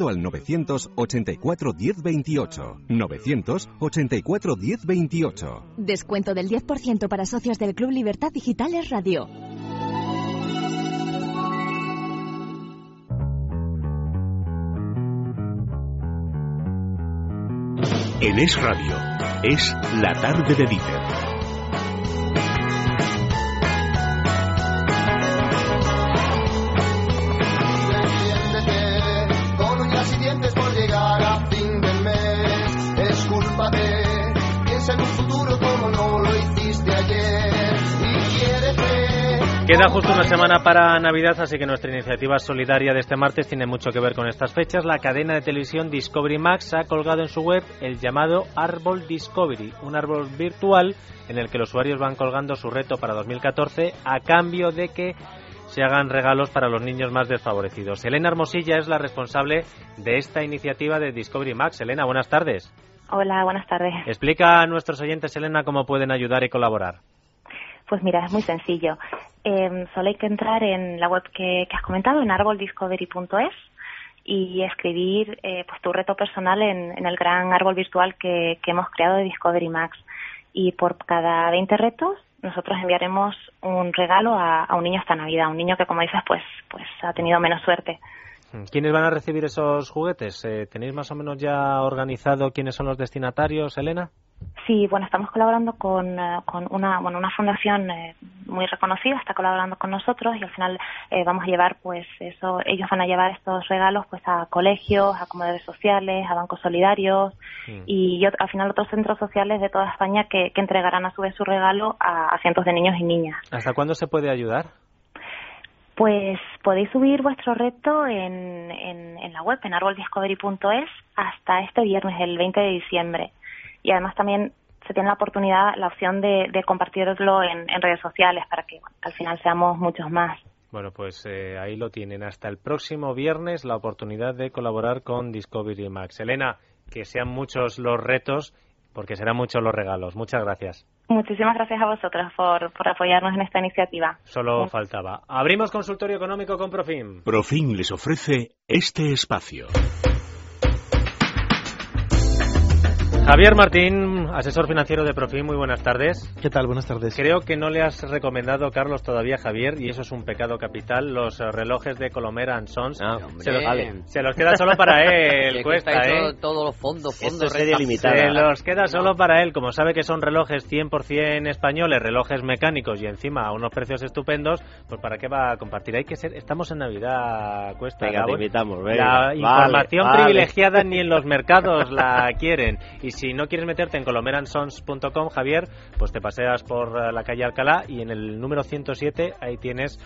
al 984 10 28. 984 10 28. Descuento del 10% para socios del Club Libertad Digitales Radio. En Es Radio, es la tarde de Dieter. Queda justo una semana para Navidad, así que nuestra iniciativa solidaria de este martes tiene mucho que ver con estas fechas. La cadena de televisión Discovery Max ha colgado en su web el llamado Árbol Discovery, un árbol virtual en el que los usuarios van colgando su reto para 2014 a cambio de que se hagan regalos para los niños más desfavorecidos. Elena Hermosilla es la responsable de esta iniciativa de Discovery Max. Elena, buenas tardes. Hola, buenas tardes. Explica a nuestros oyentes, Elena, cómo pueden ayudar y colaborar. Pues mira, es muy sencillo. Eh, solo hay que entrar en la web que, has comentado, en arboldiscovery.es y escribir eh, pues tu reto personal en, en el gran árbol virtual que, que hemos creado de Discovery Max. Y por cada 20 retos nosotros enviaremos un regalo a, un niño esta Navidad, un niño que como dices pues pues ha tenido menos suerte. ¿Quiénes van a recibir esos juguetes? Eh, ¿Tenéis más o menos ya organizado quiénes son los destinatarios, Elena? Sí, bueno, estamos colaborando con, eh, con una, bueno, una fundación eh, muy reconocida, está colaborando con nosotros y al final eh, vamos a llevar, pues eso, ellos van a llevar estos regalos pues a colegios, a comedores sociales, a bancos solidarios y ot- al final otros centros sociales de toda España que, que entregarán a su vez su regalo a, a cientos de niños y niñas. ¿Hasta cuándo se puede ayudar? Pues podéis subir vuestro reto en, en, en la web, en arboldiscovery.es, hasta este viernes, el 20 de diciembre. Y además también se tiene la oportunidad, la opción de, de compartirlo en, en redes sociales para que bueno, al final seamos muchos más. Bueno, pues eh, ahí lo tienen. Hasta el próximo viernes la oportunidad de colaborar con Discovery Max. Elena, que sean muchos los retos, porque serán muchos los regalos. Muchas gracias. Muchísimas gracias a vosotros por, por apoyarnos en esta iniciativa. Solo faltaba. Abrimos consultorio económico con Profim. Profin les ofrece este espacio. Javier Martín, asesor financiero de Profim, muy buenas tardes. ¿Qué tal? Buenas tardes. Creo que no le has recomendado, Carlos, todavía, Javier, y eso es un pecado capital, los eh, relojes de Colomera and Sons. se, los, Vale. se los queda solo para él, cuesta, ¿eh? todos los fondos, fondos. Se los queda solo para él, como sabe que son relojes 100% españoles, relojes mecánicos y encima a unos precios estupendos, pues para qué va a compartir. Hay que ser, estamos en Navidad, cuesta. Venga, te Gabón. invitamos, venga. La Vale, información vale. privilegiada ni en los mercados la quieren. Y si no quieres meterte en colomeransons.com, Javier, pues te paseas por eh, la calle Alcalá y en el número 107 ahí tienes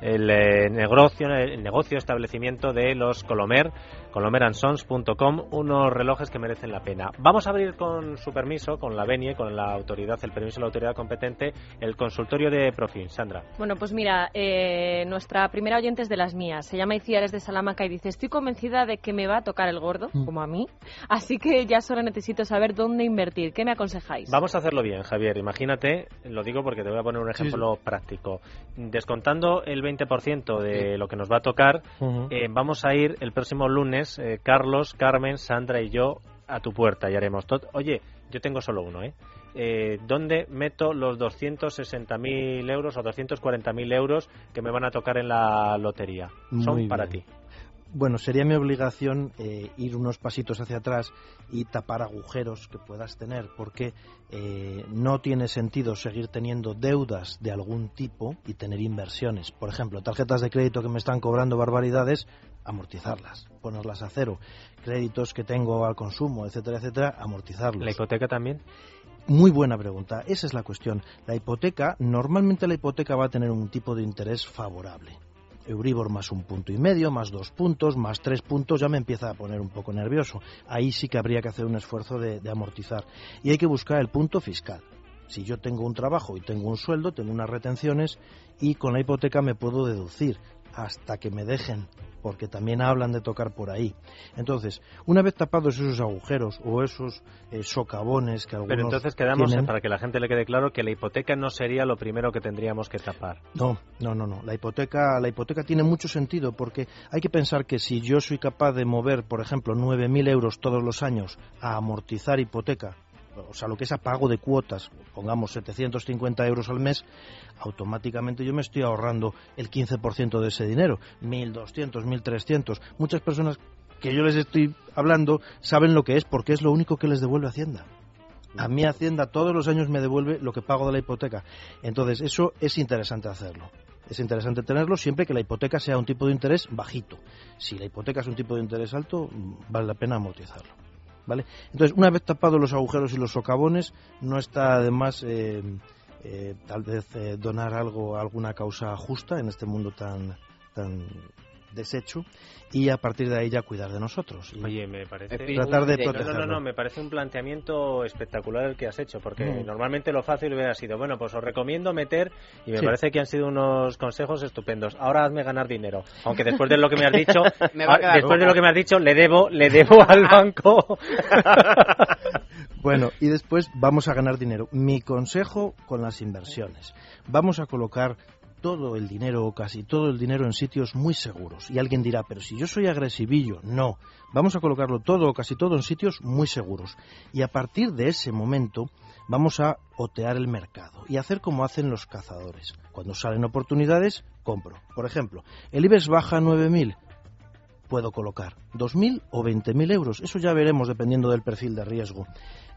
el, eh, negocio, el negocio establecimiento de los Colomer, colomeransons.com, unos relojes que merecen la pena. Vamos a abrir con su permiso, con la VENIE, con la autoridad, el permiso de la autoridad competente, el consultorio de Profin. Sandra. Bueno, pues mira, eh, nuestra primera oyente es de las mías, se llama Iciares de Salamanca y dice, estoy convencida de que me va a tocar el gordo, Mm. como a mí, así que ya solo necesito saber dónde invertir. ¿Qué me aconsejáis? Vamos a hacerlo bien, Javier. Imagínate, lo digo porque te voy a poner un ejemplo práctico. Descontando el 20% de lo que nos va a tocar, eh, vamos a ir el próximo lunes, eh, Carlos, Carmen, Sandra y yo, a tu puerta y haremos todo. Oye, yo tengo solo uno, ¿eh? Eh, ¿Dónde meto los 260.000 euros o 240.000 euros que me van a tocar en la lotería? Son para ti. Bueno, sería mi obligación eh, ir unos pasitos hacia atrás y tapar agujeros que puedas tener, porque eh, no tiene sentido seguir teniendo deudas de algún tipo y tener inversiones. Por ejemplo, tarjetas de crédito que me están cobrando barbaridades, amortizarlas, ponerlas a cero. Créditos que tengo al consumo, etcétera, etcétera, amortizarlos. ¿La hipoteca también? Muy buena pregunta. Esa es la cuestión. La hipoteca, normalmente la hipoteca va a tener un tipo de interés favorable. Euribor más un punto y medio, más dos puntos, más tres puntos, ya me empieza a poner un poco nervioso. Ahí sí que habría que hacer un esfuerzo de, de amortizar. Y hay que buscar el punto fiscal. Si yo tengo un trabajo y tengo un sueldo, tengo unas retenciones y con la hipoteca me puedo deducir hasta que me dejen, porque también hablan de tocar por ahí. Entonces, una vez tapados esos agujeros o esos eh, socavones que algunos Pero entonces quedamos, tienen, para que la gente le quede claro, que la hipoteca no sería lo primero que tendríamos que tapar. No, no, no, no. La hipoteca, la hipoteca tiene mucho sentido porque hay que pensar que si yo soy capaz de mover, por ejemplo, 9.000 euros todos los años a amortizar hipoteca, o sea, lo que es a pago de cuotas, pongamos 750 euros al mes, automáticamente yo me estoy ahorrando el 15% de ese dinero, 1.200, 1.300. Muchas personas que yo les estoy hablando saben lo que es porque es lo único que les devuelve Hacienda. A mí Hacienda todos los años me devuelve lo que pago de la hipoteca. Entonces, eso es interesante hacerlo. Es interesante tenerlo siempre que la hipoteca sea un tipo de interés bajito. Si la hipoteca es un tipo de interés alto, vale la pena amortizarlo. ¿Vale? Entonces, una vez tapados los agujeros y los socavones, no está además eh, eh, tal vez eh, donar algo a alguna causa justa en este mundo tan, tan deshecho y a partir de ahí ya cuidar de nosotros. Oye, me parece... Tratar de No, no, no, no, me parece un planteamiento espectacular el que has hecho, porque Mm. normalmente lo fácil hubiera sido, bueno, pues os recomiendo meter, y me Sí. parece que han sido unos consejos estupendos. Ahora hazme ganar dinero, aunque después de lo que me has dicho, Me va a ah, quedar después de lo que me has dicho, le debo, le debo al banco. Bueno, y después vamos a ganar dinero. Mi consejo con las inversiones. Vamos a colocar todo el dinero o casi todo el dinero en sitios muy seguros. Y alguien dirá, pero si yo soy agresivillo, no. Vamos a colocarlo todo o casi todo en sitios muy seguros. Y a partir de ese momento vamos a otear el mercado y hacer como hacen los cazadores. Cuando salen oportunidades, compro. Por ejemplo, el IBEX baja a 9.000, puedo colocar 2.000 o 20.000 euros. Eso ya veremos dependiendo del perfil de riesgo.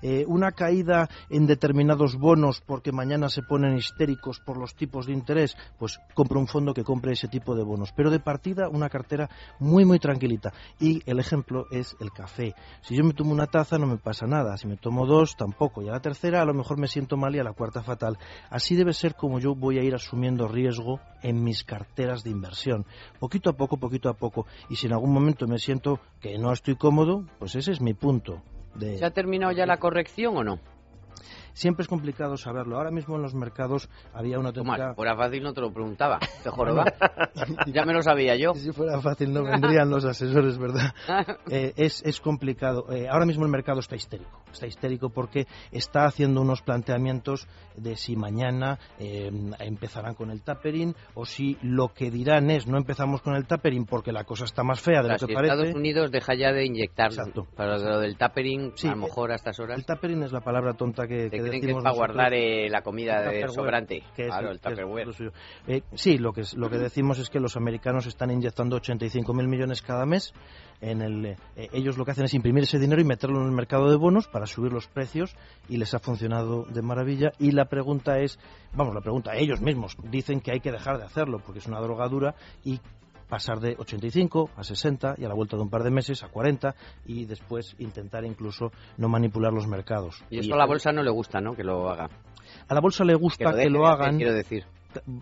Eh, una caída en determinados bonos porque mañana se ponen histéricos por los tipos de interés, pues compro un fondo que compre ese tipo de bonos. Pero de partida una cartera muy muy tranquilita. Y el ejemplo es el café. Si yo me tomo una taza no me pasa nada. Si me tomo dos tampoco. Y a la tercera a lo mejor me siento mal y a la cuarta fatal. Así debe ser como yo voy a ir asumiendo riesgo en mis carteras de inversión. Poquito a poco, poquito a poco. Y si en algún momento me siento que no estoy cómodo, pues ese es mi punto. De... ¿Se ha terminado ya la corrección o no? Siempre es complicado saberlo. Ahora mismo en los mercados había una auténtica... si fuera fácil no te lo preguntaba. ¿Te joroba? ya me lo sabía yo. Si fuera fácil no vendrían los asesores, ¿verdad? Eh, es, es complicado. Eh, ahora mismo el mercado está histérico. Está histérico porque está haciendo unos planteamientos de si mañana eh, empezarán con el tapering o si lo que dirán es no empezamos con el tapering porque la cosa está más fea de O sea, lo que si parece. Estados Unidos deja ya de inyectar Exacto. para lo del tapering, Sí, a lo mejor a estas horas. El tapering es la palabra tonta que, ¿Te que que es para guardar eh, la comida de sobrante? que es- claro, el Tupperware. Eh, sí, lo que, es- lo que decimos es que los americanos están inyectando 85.000 millones cada mes. En el, eh, ellos lo que hacen es imprimir ese dinero y meterlo en el mercado de bonos para subir los precios y les ha funcionado de maravilla. Y la pregunta es, vamos, la pregunta, ellos mismos dicen que hay que dejar de hacerlo porque es una drogadura y pasar de 85 a 60 y a la vuelta de un par de meses a 40 y después intentar incluso no manipular los mercados. Y eso a la bolsa no le gusta, ¿no? Que lo haga. A la bolsa le gusta que lo, hagan. Quiero decir.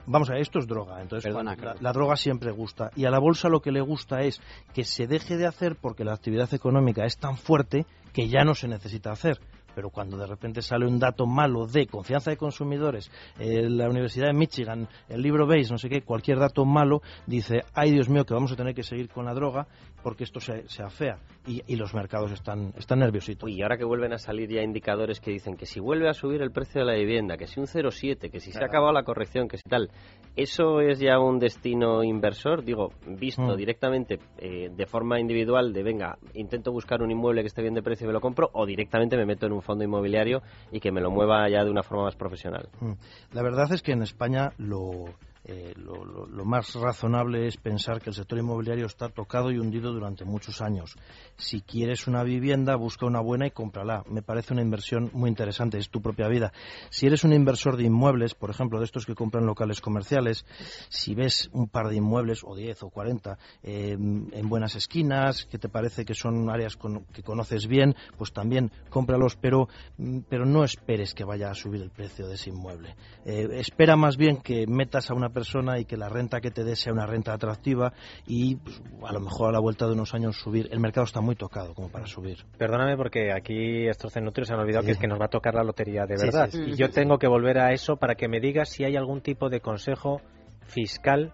Vamos a ver, esto es droga, entonces la, droga siempre gusta. Y a la bolsa lo que le gusta es que se deje de hacer porque la actividad económica es tan fuerte que ya no se necesita hacer pero cuando de repente sale un dato malo de confianza de consumidores, eh, la Universidad de Michigan, el libro Base, no sé qué, cualquier dato malo, dice, ay Dios mío, que vamos a tener que seguir con la droga porque esto se, se afea y, los mercados están, están nerviositos. y ahora que vuelven a salir ya indicadores que dicen que si vuelve a subir el precio de la vivienda, que si un 0,7, que si se ha acabado la corrección, que si tal, ¿eso es ya un destino inversor? Digo, visto mm. directamente eh, de forma individual de, venga, intento buscar un inmueble que esté bien de precio y me lo compro, o directamente me meto en un fondo inmobiliario y que me lo mueva ya de una forma más profesional. Mm. La verdad es que en España lo, eh, lo, más razonable es pensar que el sector inmobiliario está tocado y hundido durante muchos años. Si quieres una vivienda, busca una buena y cómprala. Me parece una inversión muy interesante, es tu propia vida. Si eres un inversor de inmuebles, por ejemplo, de estos que compran locales comerciales, si ves un par de inmuebles, o 10 o 40, eh, en buenas esquinas, que te parece que son áreas que conoces bien, pues también cómpralos, pero, mm, pero no esperes que vaya a subir el precio de ese inmueble. Eh, espera más bien que metas a una persona y que la renta que te dé sea una renta atractiva y pues, a lo mejor a la vuelta de unos años subir. El mercado está muy tocado como para subir. Perdóname porque aquí estos cenutrios se han olvidado que es que nos va a tocar la lotería de verdad. y yo tengo que volver a eso para que me digas si hay algún tipo de consejo fiscal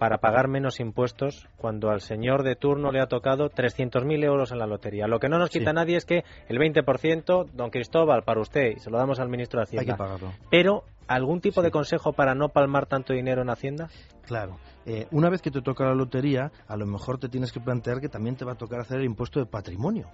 para pagar menos impuestos cuando al señor de turno le ha tocado 300.000 euros en la lotería. Lo que no nos quita nadie es que el 20%, don Cristóbal, para usted, y se lo damos al ministro de Hacienda. Hay que pagarlo. Pero ¿Algún tipo de consejo para no palmar tanto dinero en Hacienda? Claro. Eh, una vez que te toca la lotería, a lo mejor te tienes que plantear que también te va a tocar hacer el impuesto de patrimonio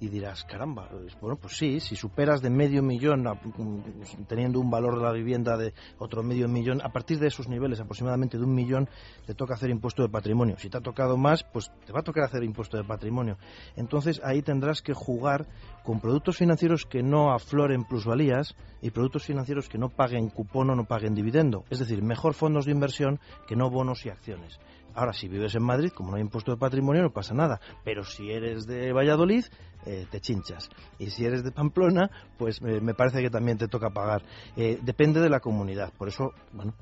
y dirás, caramba, bueno, pues sí, si superas de medio millón, mm, teniendo un valor de la vivienda de otro medio millón, a partir de esos niveles, aproximadamente de un millón, te toca hacer impuesto de patrimonio. Si te ha tocado más, pues te va a tocar hacer impuesto de patrimonio. Entonces ahí tendrás que jugar con productos financieros que no afloren plusvalías y productos financieros que no paguen cupón o no paguen dividendo. Es decir, mejor fondos de inversión que no bonos y acciones. Ahora, si vives en Madrid, como no hay impuesto de patrimonio, no pasa nada. Pero si eres de Valladolid, eh, te chinchas. Y si eres de Pamplona, pues eh, me parece que también te toca pagar. Eh, depende de la comunidad. Por eso, bueno.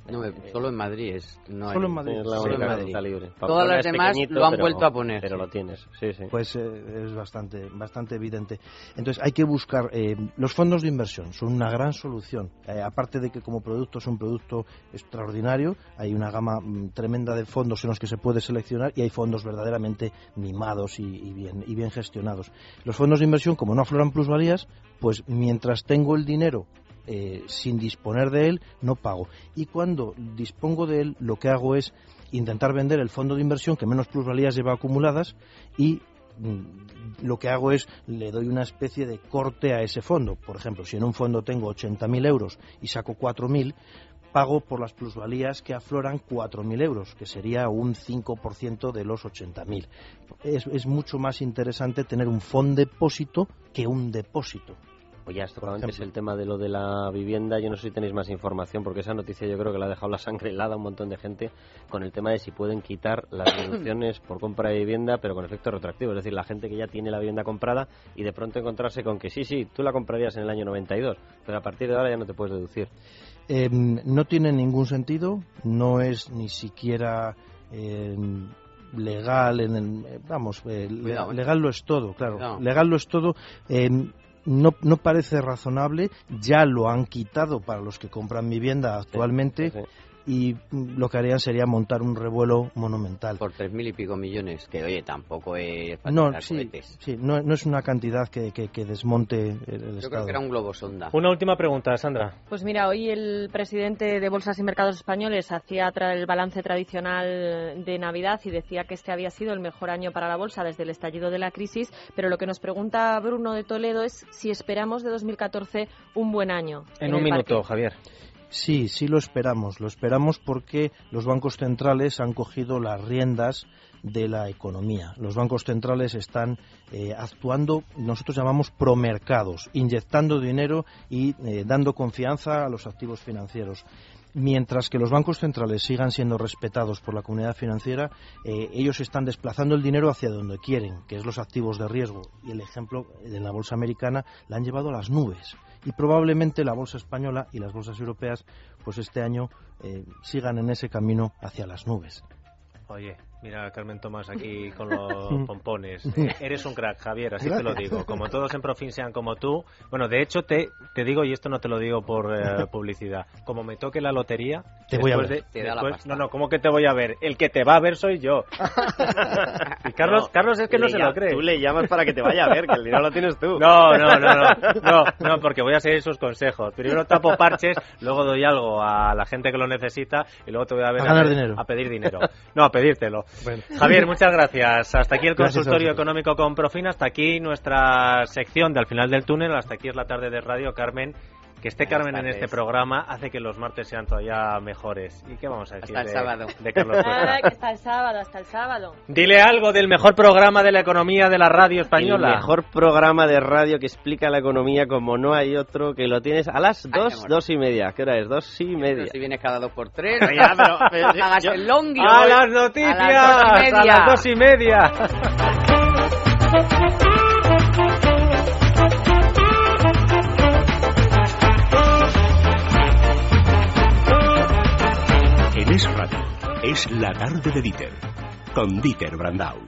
solo en Madrid es. No solo en Madrid. solo en Madrid. Libre. Todas las demás lo han vuelto a poner. Pero lo tienes. Sí, sí. Pues es bastante, bastante evidente. Entonces hay que buscar. los fondos de inversión son una gran solución. aparte de que como producto es un producto extraordinario, hay una gama mm, tremenda de fondos en los que se puede seleccionar y hay fondos verdaderamente mimados y, bien, y bien gestionados. Los fondos de inversión, como no afloran plusvalías, pues mientras tengo el dinero eh, sin disponer de él, no pago. Y cuando dispongo de él, lo que hago es intentar vender el fondo de inversión que menos plusvalías lleva acumuladas y mm, lo que hago es le doy una especie de corte a ese fondo. Por ejemplo, si en un fondo tengo 80.000 euros y saco 4.000, pago por las plusvalías que afloran 4.000 euros, que sería un 5% de los 80.000. Es, es mucho más interesante tener un fondo depósito que un depósito. Oye, esto probablemente es el tema de lo de la vivienda. Yo no sé si tenéis más información, porque esa noticia yo creo que la ha dejado la sangre helada a un montón de gente con el tema de si pueden quitar las deducciones por compra de vivienda, pero con efecto retroactivo. Es decir, la gente que ya tiene la vivienda comprada y de pronto encontrarse con que sí, sí, tú la comprarías en el año 92, pero a partir de ahora ya no te puedes deducir. Em, no tiene ningún sentido, no es ni siquiera em, legal en el, eh, vamos eh, ¿eh? legal lo es todo claro. Legal lo es todo em, no, no parece razonable ya lo han quitado para los que compran vivienda actualmente y lo que harían sería montar un revuelo monumental. Por tres mil y pico millones, que oye, tampoco es no, sí, sí no, no, es una cantidad que, que, desmonte el, Yo creo que era un globo sonda. Una última pregunta, Sandra. Pues mira, hoy el presidente de Bolsas y Mercados Españoles hacía el balance tradicional de Navidad y decía que este había sido el mejor año para la bolsa desde el estallido de la crisis, pero lo que nos pregunta Bruno de Toledo es si esperamos de 2014 un buen año. En, un minuto, Javier. Sí, sí lo esperamos. Lo esperamos porque los bancos centrales han cogido las riendas de la economía. Los bancos centrales están eh, actuando, nosotros llamamos promercados, inyectando dinero y eh, dando confianza a los activos financieros mientras que los bancos centrales sigan siendo respetados por la comunidad financiera, eh, ellos están desplazando el dinero hacia donde quieren, que es los activos de riesgo. Y el ejemplo de la bolsa americana la han llevado a las nubes. Y probablemente la bolsa española y las bolsas europeas, pues este año eh, sigan en ese camino hacia las nubes. Oye, Mira, Carmen Tomás aquí con los pompones. Eres un crack, Javier, así te lo digo. Como todos en Profin sean como tú. Bueno, de hecho, te, te digo, y esto no te lo digo por eh, publicidad, como me toque la lotería, te voy a ver. De, te da la no, no, ¿cómo que te voy a ver? El que te va a ver soy yo. y Carlos, Carlos es que no se lo cree. Tú le llamas para que te vaya a ver, que el dinero lo tienes tú. No, no, no, no, no, no, porque voy a seguir sus consejos. Primero tapo parches, luego doy algo a la gente que lo necesita y luego te voy a ver a, ganar dinero. a pedir dinero. No, a pedírtelo. Javier, muchas gracias. Hasta aquí el consultorio económico con Profina, hasta aquí nuestra sección de Al final del túnel, hasta aquí es la tarde de radio, Carmen. Que esté Carmen en este programa hace que los martes sean todavía mejores. ¿Y qué vamos a decir hasta el de, sábado. de Carlos Nada, que hasta el sábado, hasta el sábado. Dile algo del mejor programa de la economía de la radio española. El mejor programa de radio que explica la economía como no hay otro, que lo tienes a las dos, dos y media. ¿Qué hora es? Dos y media. si vienes cada dos por tres, ya, pero, pero, hagas yo- el longi. A hoy. las noticias, A las dos y media. a las dos y media. Es Radio, es la tarde de Dieter, con Dieter Brandau.